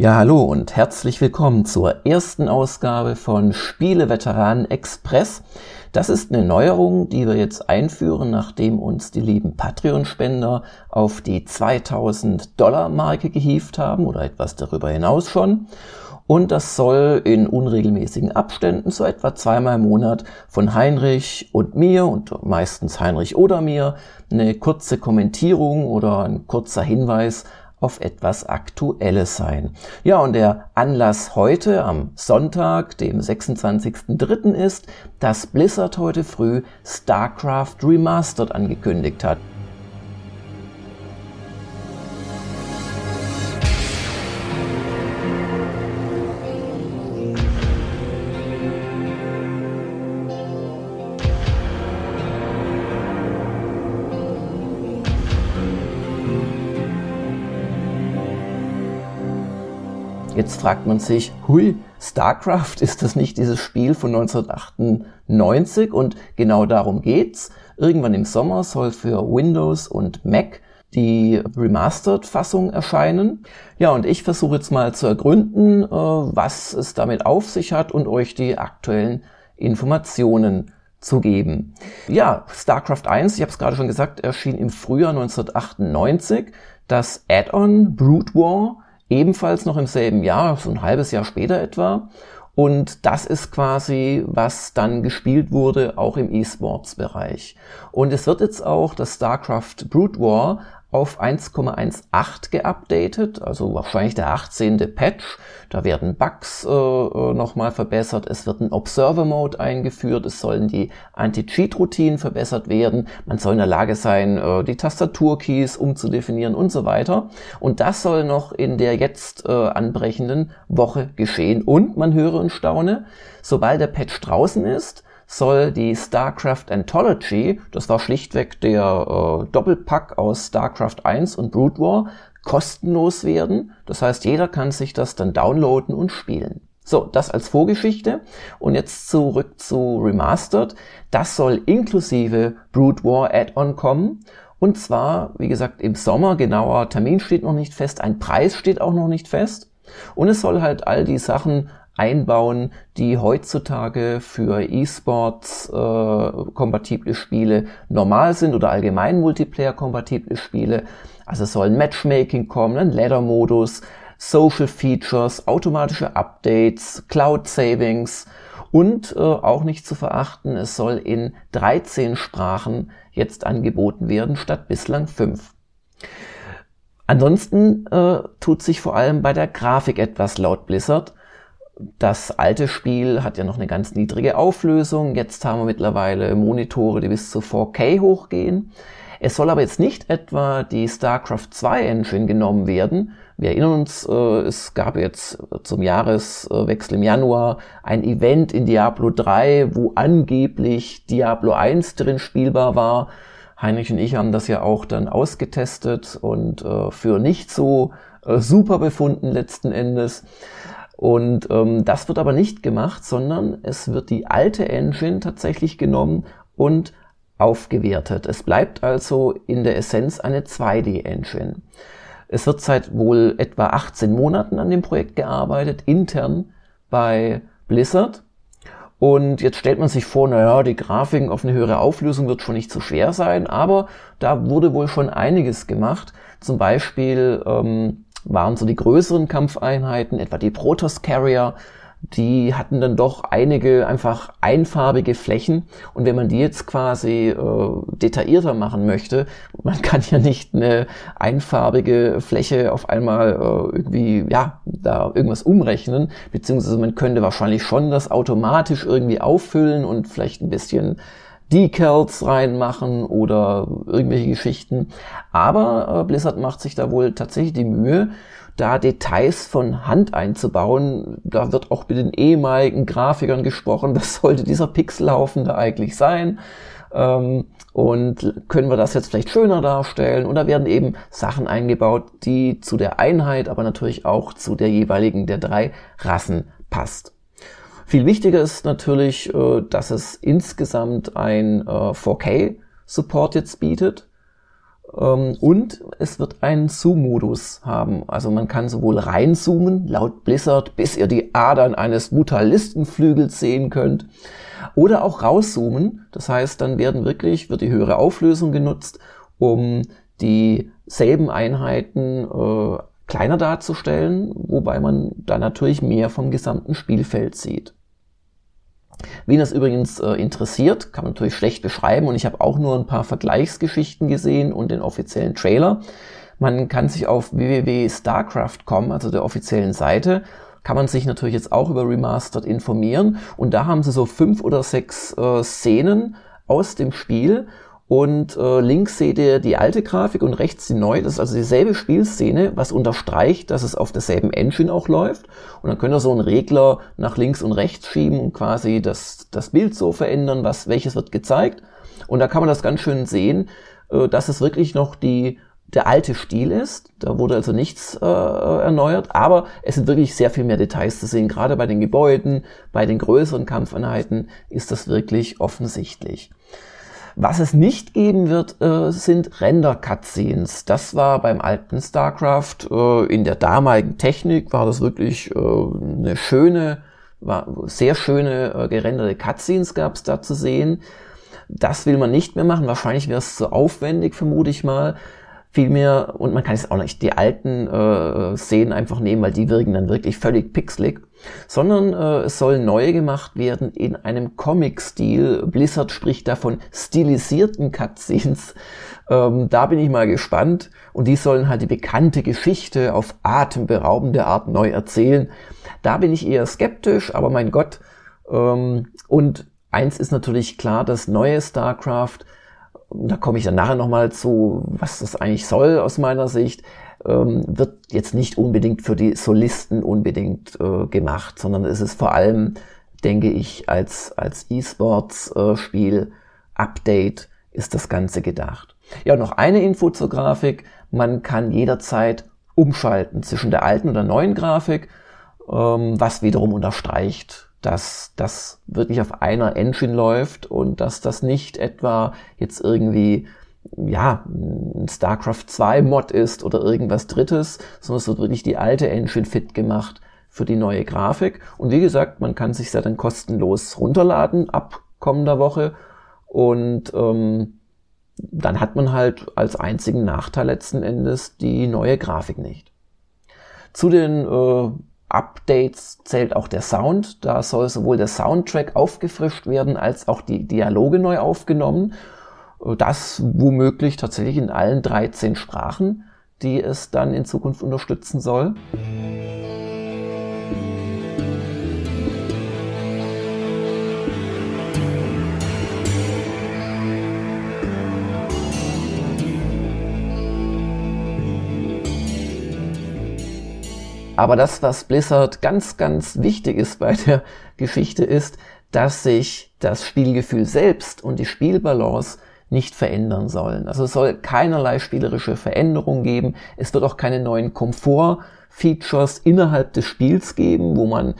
Ja, hallo und herzlich willkommen zur ersten Ausgabe von Spieleveteranen Express. Das ist eine Neuerung, die wir jetzt einführen, nachdem uns die lieben Patreon-Spender auf die 2000 Dollar Marke gehievt haben oder etwas darüber hinaus schon. Und das soll in unregelmäßigen Abständen so etwa zweimal im Monat von Heinrich und mir und meistens Heinrich oder mir eine kurze Kommentierung oder ein kurzer Hinweis auf etwas Aktuelles sein. Ja, und der Anlass heute am Sonntag, dem 26.03. ist, dass Blizzard heute früh StarCraft Remastered angekündigt hat. Jetzt fragt man sich, hui, StarCraft, ist das nicht dieses Spiel von 1998? Und genau darum geht's. Irgendwann im Sommer soll für Windows und Mac die Remastered-Fassung erscheinen. Ja, und ich versuche jetzt mal zu ergründen, äh, was es damit auf sich hat und euch die aktuellen Informationen zu geben. Ja, StarCraft 1, ich habe es gerade schon gesagt, erschien im Frühjahr 1998. Das Add-on Brood War ebenfalls noch im selben Jahr, so ein halbes Jahr später etwa. Und das ist quasi, was dann gespielt wurde, auch im E-Sports-Bereich. Und es wird jetzt auch das StarCraft Brood War auf 1,18 geupdatet, also wahrscheinlich der 18. Patch. Da werden Bugs äh, äh nochmal verbessert, es wird ein Observer-Mode eingeführt, es sollen die Anti-Cheat-Routinen verbessert werden, man soll in der Lage sein, äh, die Tastaturkeys umzudefinieren und so weiter. Und das soll noch in der jetzt äh, anbrechenden Woche geschehen. Und man höre und staune, sobald der Patch draußen ist, soll die StarCraft Anthology, das war schlichtweg der äh, Doppelpack aus StarCraft 1 und Brood War, kostenlos werden. Das heißt, jeder kann sich das dann downloaden und spielen. So, das als Vorgeschichte. Und jetzt zurück zu Remastered. Das soll inklusive Brood War Add-on kommen. Und zwar, wie gesagt, im Sommer. Genauer Termin steht noch nicht fest. Ein Preis steht auch noch nicht fest. Und es soll halt all die Sachen einbauen, die heutzutage für E-Sports äh, kompatible Spiele normal sind oder allgemein Multiplayer kompatible Spiele. Also es soll ein Matchmaking kommen, ein Ladder-Modus, Social Features, automatische Updates, Cloud Savings und äh, auch nicht zu verachten, es soll in 13 Sprachen jetzt angeboten werden statt bislang 5. Ansonsten äh, tut sich vor allem bei der Grafik etwas laut Blizzard das alte Spiel hat ja noch eine ganz niedrige Auflösung. Jetzt haben wir mittlerweile Monitore, die bis zu 4K hochgehen. Es soll aber jetzt nicht etwa die StarCraft 2 Engine genommen werden. Wir erinnern uns, äh, es gab jetzt zum Jahreswechsel im Januar ein Event in Diablo 3, wo angeblich Diablo 1 drin spielbar war. Heinrich und ich haben das ja auch dann ausgetestet und äh, für nicht so äh, super befunden letzten Endes. Und ähm, das wird aber nicht gemacht, sondern es wird die alte Engine tatsächlich genommen und aufgewertet. Es bleibt also in der Essenz eine 2D-Engine. Es wird seit wohl etwa 18 Monaten an dem Projekt gearbeitet, intern bei Blizzard. Und jetzt stellt man sich vor, naja, die Grafiken auf eine höhere Auflösung wird schon nicht so schwer sein, aber da wurde wohl schon einiges gemacht. Zum Beispiel ähm, waren so die größeren Kampfeinheiten, etwa die Protoss Carrier, die hatten dann doch einige einfach einfarbige Flächen. Und wenn man die jetzt quasi äh, detaillierter machen möchte, man kann ja nicht eine einfarbige Fläche auf einmal äh, irgendwie, ja, da irgendwas umrechnen, beziehungsweise man könnte wahrscheinlich schon das automatisch irgendwie auffüllen und vielleicht ein bisschen Decals reinmachen oder irgendwelche Geschichten. Aber äh, Blizzard macht sich da wohl tatsächlich die Mühe, da Details von Hand einzubauen. Da wird auch mit den ehemaligen Grafikern gesprochen, was sollte dieser Pixelhaufen da eigentlich sein. Ähm, und können wir das jetzt vielleicht schöner darstellen? Und da werden eben Sachen eingebaut, die zu der Einheit, aber natürlich auch zu der jeweiligen der drei Rassen passt. Viel wichtiger ist natürlich, äh, dass es insgesamt ein 4K-Support äh, jetzt bietet. Ähm, und es wird einen Zoom-Modus haben. Also man kann sowohl reinzoomen, laut Blizzard, bis ihr die Adern eines Mutalistenflügels sehen könnt, oder auch rauszoomen. Das heißt, dann werden wirklich, wird die höhere Auflösung genutzt, um dieselben Einheiten äh, kleiner darzustellen, wobei man da natürlich mehr vom gesamten Spielfeld sieht. Wen das übrigens äh, interessiert, kann man natürlich schlecht beschreiben. Und ich habe auch nur ein paar Vergleichsgeschichten gesehen und den offiziellen Trailer. Man kann sich auf www.starcraft.com, also der offiziellen Seite, kann man sich natürlich jetzt auch über Remastered informieren. Und da haben sie so fünf oder sechs äh, Szenen aus dem Spiel und äh, links seht ihr die alte Grafik und rechts die neue. Das ist also dieselbe Spielszene, was unterstreicht, dass es auf derselben Engine auch läuft. Und dann könnt ihr so einen Regler nach links und rechts schieben und quasi das, das Bild so verändern, was, welches wird gezeigt. Und da kann man das ganz schön sehen, äh, dass es wirklich noch die, der alte Stil ist. Da wurde also nichts äh, erneuert, aber es sind wirklich sehr viel mehr Details zu sehen. Gerade bei den Gebäuden, bei den größeren Kampfeinheiten ist das wirklich offensichtlich. Was es nicht geben wird, äh, sind Render-Cutscenes. Das war beim alten StarCraft äh, in der damaligen Technik war das wirklich äh, eine schöne, war sehr schöne äh, gerenderte Cutscenes gab es da zu sehen. Das will man nicht mehr machen. Wahrscheinlich wäre es zu aufwendig, vermute ich mal. Vielmehr, und man kann jetzt auch nicht die alten äh, Szenen einfach nehmen, weil die wirken dann wirklich völlig pixelig, sondern äh, es sollen neue gemacht werden in einem Comic-Stil. Blizzard spricht da von stilisierten Cutscenes. Ähm, da bin ich mal gespannt. Und die sollen halt die bekannte Geschichte auf atemberaubende Art neu erzählen. Da bin ich eher skeptisch, aber mein Gott. Ähm, und eins ist natürlich klar, das neue StarCraft da komme ich dann nachher nochmal zu, was das eigentlich soll aus meiner Sicht, ähm, wird jetzt nicht unbedingt für die Solisten unbedingt äh, gemacht, sondern es ist vor allem, denke ich, als, als E-Sports-Spiel äh, Update ist das Ganze gedacht. Ja, noch eine Info zur Grafik. Man kann jederzeit umschalten zwischen der alten und der neuen Grafik, ähm, was wiederum unterstreicht, dass das wirklich auf einer Engine läuft und dass das nicht etwa jetzt irgendwie ja, ein StarCraft 2 Mod ist oder irgendwas drittes, sondern es wird wirklich die alte Engine fit gemacht für die neue Grafik. Und wie gesagt, man kann sich ja dann kostenlos runterladen ab kommender Woche und ähm, dann hat man halt als einzigen Nachteil letzten Endes die neue Grafik nicht. Zu den äh, Updates zählt auch der Sound. Da soll sowohl der Soundtrack aufgefrischt werden, als auch die Dialoge neu aufgenommen. Das womöglich tatsächlich in allen 13 Sprachen, die es dann in Zukunft unterstützen soll. Aber das, was Blizzard ganz, ganz wichtig ist bei der Geschichte, ist, dass sich das Spielgefühl selbst und die Spielbalance nicht verändern sollen. Also es soll keinerlei spielerische Veränderung geben. Es wird auch keine neuen Komfort-Features innerhalb des Spiels geben, wo man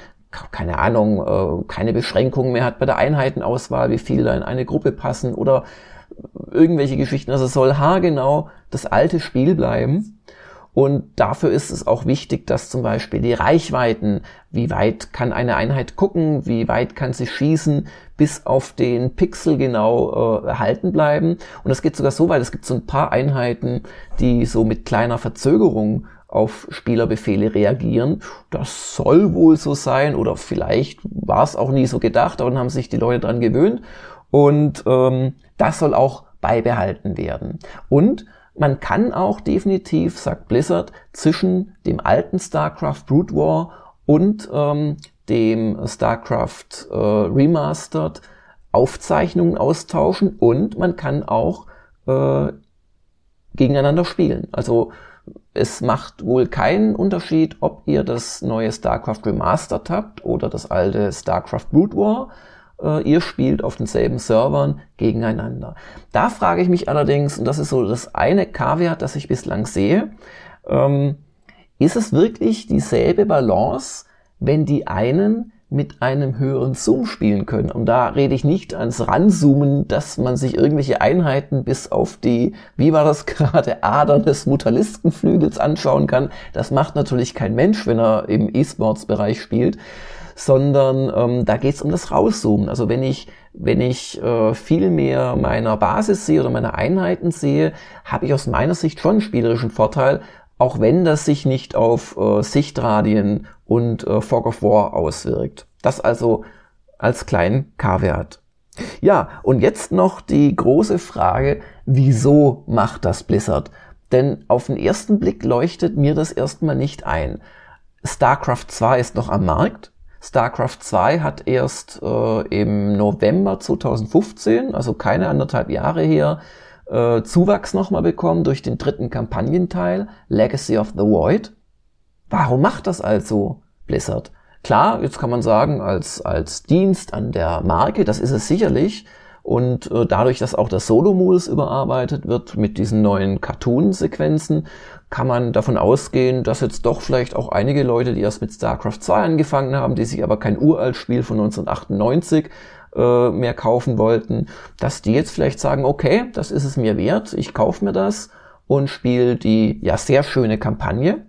keine Ahnung, äh, keine Beschränkungen mehr hat bei der Einheitenauswahl, wie viele da in eine Gruppe passen oder irgendwelche Geschichten. Also es soll haargenau das alte Spiel bleiben. Und dafür ist es auch wichtig, dass zum Beispiel die Reichweiten, wie weit kann eine Einheit gucken, wie weit kann sie schießen, bis auf den Pixel genau äh, erhalten bleiben. Und es geht sogar so weit, es gibt so ein paar Einheiten, die so mit kleiner Verzögerung auf Spielerbefehle reagieren. Das soll wohl so sein oder vielleicht war es auch nie so gedacht, aber dann haben sich die Leute dran gewöhnt. Und ähm, das soll auch beibehalten werden. Und man kann auch definitiv, sagt Blizzard, zwischen dem alten StarCraft Brood War und ähm, dem StarCraft äh, Remastered Aufzeichnungen austauschen und man kann auch äh, gegeneinander spielen. Also es macht wohl keinen Unterschied, ob ihr das neue StarCraft Remastered habt oder das alte StarCraft Brood War ihr spielt auf denselben Servern gegeneinander. Da frage ich mich allerdings, und das ist so das eine Kaviar, das ich bislang sehe, ähm, ist es wirklich dieselbe Balance, wenn die einen mit einem höheren Zoom spielen können. Und da rede ich nicht ans Ranzoomen, dass man sich irgendwelche Einheiten bis auf die, wie war das gerade, Adern des Mutalistenflügels anschauen kann. Das macht natürlich kein Mensch, wenn er im E-Sports-Bereich spielt, sondern ähm, da geht es um das Rauszoomen. Also wenn ich wenn ich äh, viel mehr meiner Basis sehe oder meiner Einheiten sehe, habe ich aus meiner Sicht schon einen spielerischen Vorteil, auch wenn das sich nicht auf äh, Sichtradien und äh, Fog of War auswirkt. Das also als kleinen K-Wert. Ja, und jetzt noch die große Frage, wieso macht das Blizzard? Denn auf den ersten Blick leuchtet mir das erstmal nicht ein. StarCraft 2 ist noch am Markt. StarCraft 2 hat erst äh, im November 2015, also keine anderthalb Jahre her, äh, Zuwachs nochmal bekommen durch den dritten Kampagnenteil, Legacy of the Void. Warum macht das also Blizzard? Klar, jetzt kann man sagen, als, als Dienst an der Marke, das ist es sicherlich, und äh, dadurch, dass auch der Solo-Modus überarbeitet wird mit diesen neuen Cartoon-Sequenzen, kann man davon ausgehen, dass jetzt doch vielleicht auch einige Leute, die erst mit StarCraft 2 angefangen haben, die sich aber kein uralt Spiel von 1998 äh, mehr kaufen wollten, dass die jetzt vielleicht sagen, okay, das ist es mir wert, ich kaufe mir das und spiele die ja sehr schöne Kampagne.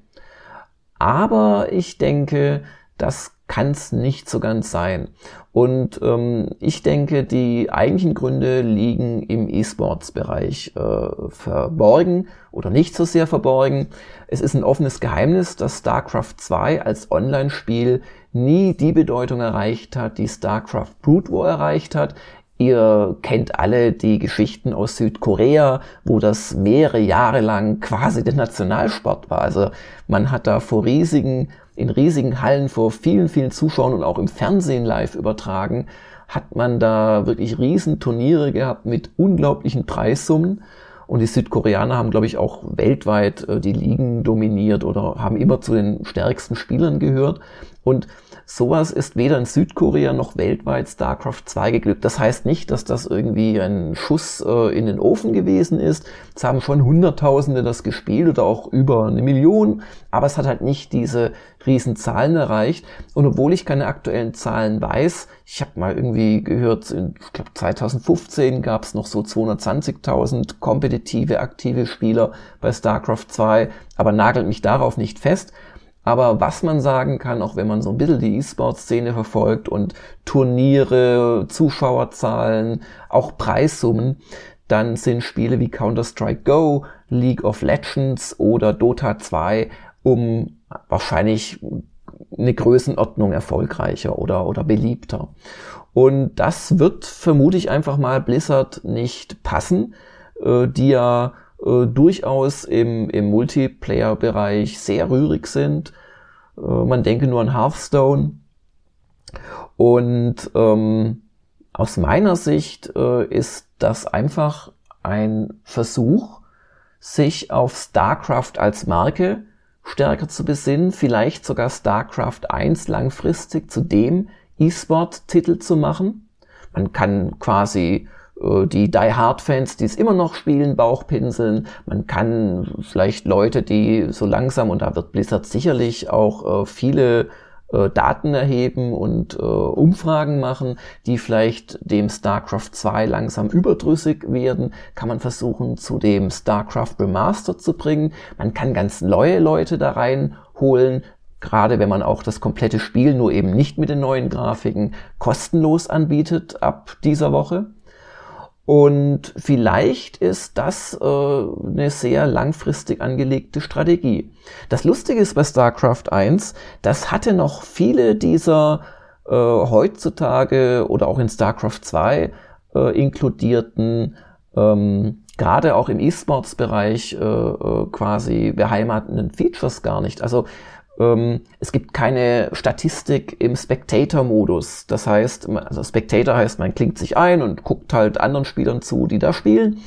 Aber ich denke, das kann es nicht so ganz sein. Und ähm, ich denke, die eigentlichen Gründe liegen im E-Sports-Bereich äh, verborgen oder nicht so sehr verborgen. Es ist ein offenes Geheimnis, dass StarCraft 2 als Online-Spiel nie die Bedeutung erreicht hat, die StarCraft Brood War erreicht hat. Ihr kennt alle die Geschichten aus Südkorea, wo das mehrere Jahre lang quasi der Nationalsport war. Also man hat da vor riesigen in riesigen Hallen vor vielen, vielen Zuschauern und auch im Fernsehen live übertragen, hat man da wirklich riesen Turniere gehabt mit unglaublichen Preissummen. Und die Südkoreaner haben, glaube ich, auch weltweit äh, die Ligen dominiert oder haben immer zu den stärksten Spielern gehört. Und sowas ist weder in Südkorea noch weltweit StarCraft 2 geglückt. Das heißt nicht, dass das irgendwie ein Schuss äh, in den Ofen gewesen ist. Es haben schon Hunderttausende das gespielt oder auch über eine Million, aber es hat halt nicht diese riesen Zahlen erreicht. Und obwohl ich keine aktuellen Zahlen weiß, ich habe mal irgendwie gehört, ich glaube 2015 gab es noch so 220.000 kompetitive, aktive Spieler bei StarCraft 2, aber nagelt mich darauf nicht fest. Aber was man sagen kann, auch wenn man so ein bisschen die E-Sport-Szene verfolgt und Turniere, Zuschauerzahlen, auch Preissummen, dann sind Spiele wie Counter-Strike Go, League of Legends oder Dota 2 um wahrscheinlich eine Größenordnung erfolgreicher oder, oder beliebter. Und das wird vermute ich einfach mal Blizzard nicht passen, äh, die ja äh, durchaus im, im Multiplayer-Bereich sehr rührig sind. Äh, man denke nur an Hearthstone. Und ähm, aus meiner Sicht äh, ist das einfach ein Versuch, sich auf StarCraft als Marke stärker zu besinnen, vielleicht sogar StarCraft 1 langfristig zu dem E-Sport-Titel zu machen. Man kann quasi die Die Hard Fans, die es immer noch spielen, Bauchpinseln. Man kann vielleicht Leute, die so langsam, und da wird Blizzard sicherlich auch äh, viele äh, Daten erheben und äh, Umfragen machen, die vielleicht dem StarCraft 2 langsam überdrüssig werden, kann man versuchen, zu dem StarCraft Remastered zu bringen. Man kann ganz neue Leute da reinholen, gerade wenn man auch das komplette Spiel nur eben nicht mit den neuen Grafiken kostenlos anbietet ab dieser Woche. Und vielleicht ist das äh, eine sehr langfristig angelegte Strategie. Das Lustige ist bei StarCraft 1, das hatte noch viele dieser äh, heutzutage oder auch in StarCraft 2 äh, inkludierten, ähm, gerade auch im E-Sports-Bereich äh, äh, quasi beheimatenden Features gar nicht. Also ähm, es gibt keine Statistik im Spectator-Modus. Das heißt, also Spectator heißt, man klingt sich ein und guckt halt anderen Spielern zu, die da spielen.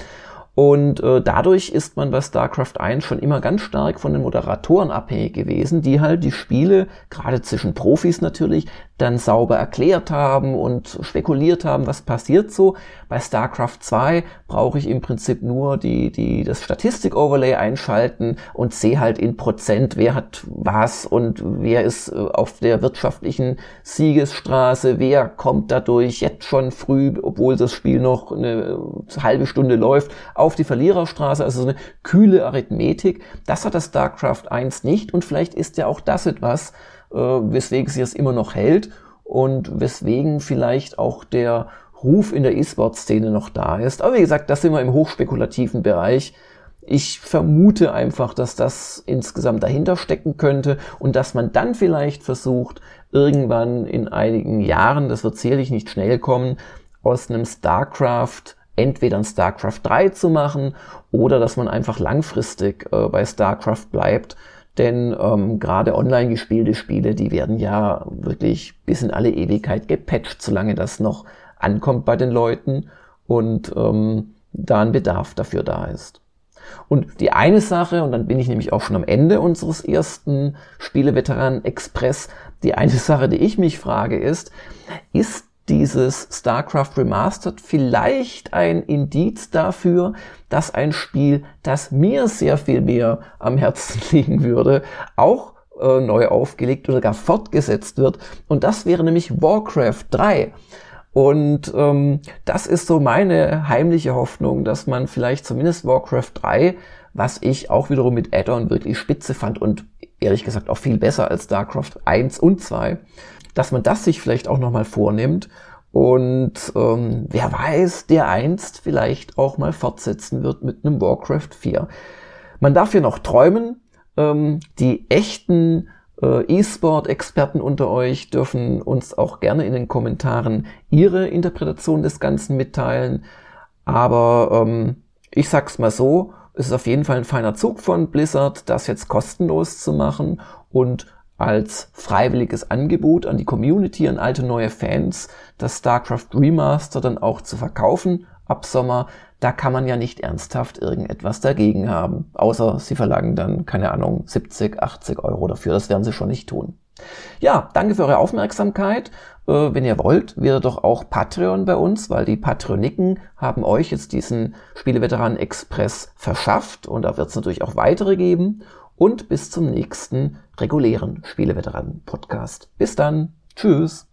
Und äh, dadurch ist man bei StarCraft 1 schon immer ganz stark von den Moderatoren abhängig gewesen, die halt die Spiele, gerade zwischen Profis natürlich, dann sauber erklärt haben und spekuliert haben, was passiert so. Bei StarCraft 2 brauche ich im Prinzip nur die, die, das Statistik-Overlay einschalten und sehe halt in Prozent, wer hat was und wer ist äh, auf der wirtschaftlichen Siegesstraße, wer kommt dadurch jetzt schon früh, obwohl das Spiel noch eine halbe Stunde läuft, auf die Verliererstraße, also so eine kühle Arithmetik. Das hat das StarCraft 1 nicht und vielleicht ist ja auch das etwas, äh, weswegen sie es immer noch hält und weswegen vielleicht auch der Ruf in der E-Sport-Szene noch da ist. Aber wie gesagt, das sind wir im hochspekulativen Bereich. Ich vermute einfach, dass das insgesamt dahinter stecken könnte und dass man dann vielleicht versucht, irgendwann in einigen Jahren, das wird sicherlich nicht schnell kommen, aus einem StarCraft entweder ein StarCraft 3 zu machen oder dass man einfach langfristig äh, bei StarCraft bleibt. Denn ähm, gerade online gespielte Spiele, die werden ja wirklich bis in alle Ewigkeit gepatcht, solange das noch ankommt bei den Leuten und ähm, da ein Bedarf dafür da ist. Und die eine Sache, und dann bin ich nämlich auch schon am Ende unseres ersten Spieleveteranen Express, die eine Sache, die ich mich frage, ist, ist dieses StarCraft Remastered vielleicht ein Indiz dafür, dass ein Spiel, das mir sehr viel mehr am Herzen liegen würde, auch äh, neu aufgelegt oder gar fortgesetzt wird. Und das wäre nämlich Warcraft 3. Und ähm, das ist so meine heimliche Hoffnung, dass man vielleicht zumindest Warcraft 3, was ich auch wiederum mit Add-on wirklich spitze fand und ehrlich gesagt auch viel besser als StarCraft 1 und 2, dass man das sich vielleicht auch nochmal vornimmt und ähm, wer weiß, der einst vielleicht auch mal fortsetzen wird mit einem Warcraft 4. Man darf hier noch träumen. Ähm, die echten äh, E-Sport-Experten unter euch dürfen uns auch gerne in den Kommentaren ihre Interpretation des Ganzen mitteilen. Aber ähm, ich sag's mal so, es ist auf jeden Fall ein feiner Zug von Blizzard, das jetzt kostenlos zu machen und als freiwilliges Angebot an die Community, an alte neue Fans, das StarCraft Remaster dann auch zu verkaufen ab Sommer. Da kann man ja nicht ernsthaft irgendetwas dagegen haben. Außer sie verlangen dann, keine Ahnung, 70, 80 Euro dafür. Das werden sie schon nicht tun. Ja, danke für eure Aufmerksamkeit. Äh, wenn ihr wollt, werdet doch auch Patreon bei uns, weil die Patroniken haben euch jetzt diesen Spieleveteranen Express verschafft und da wird es natürlich auch weitere geben und bis zum nächsten regulären Spieleveteranen-Podcast. Bis dann. Tschüss.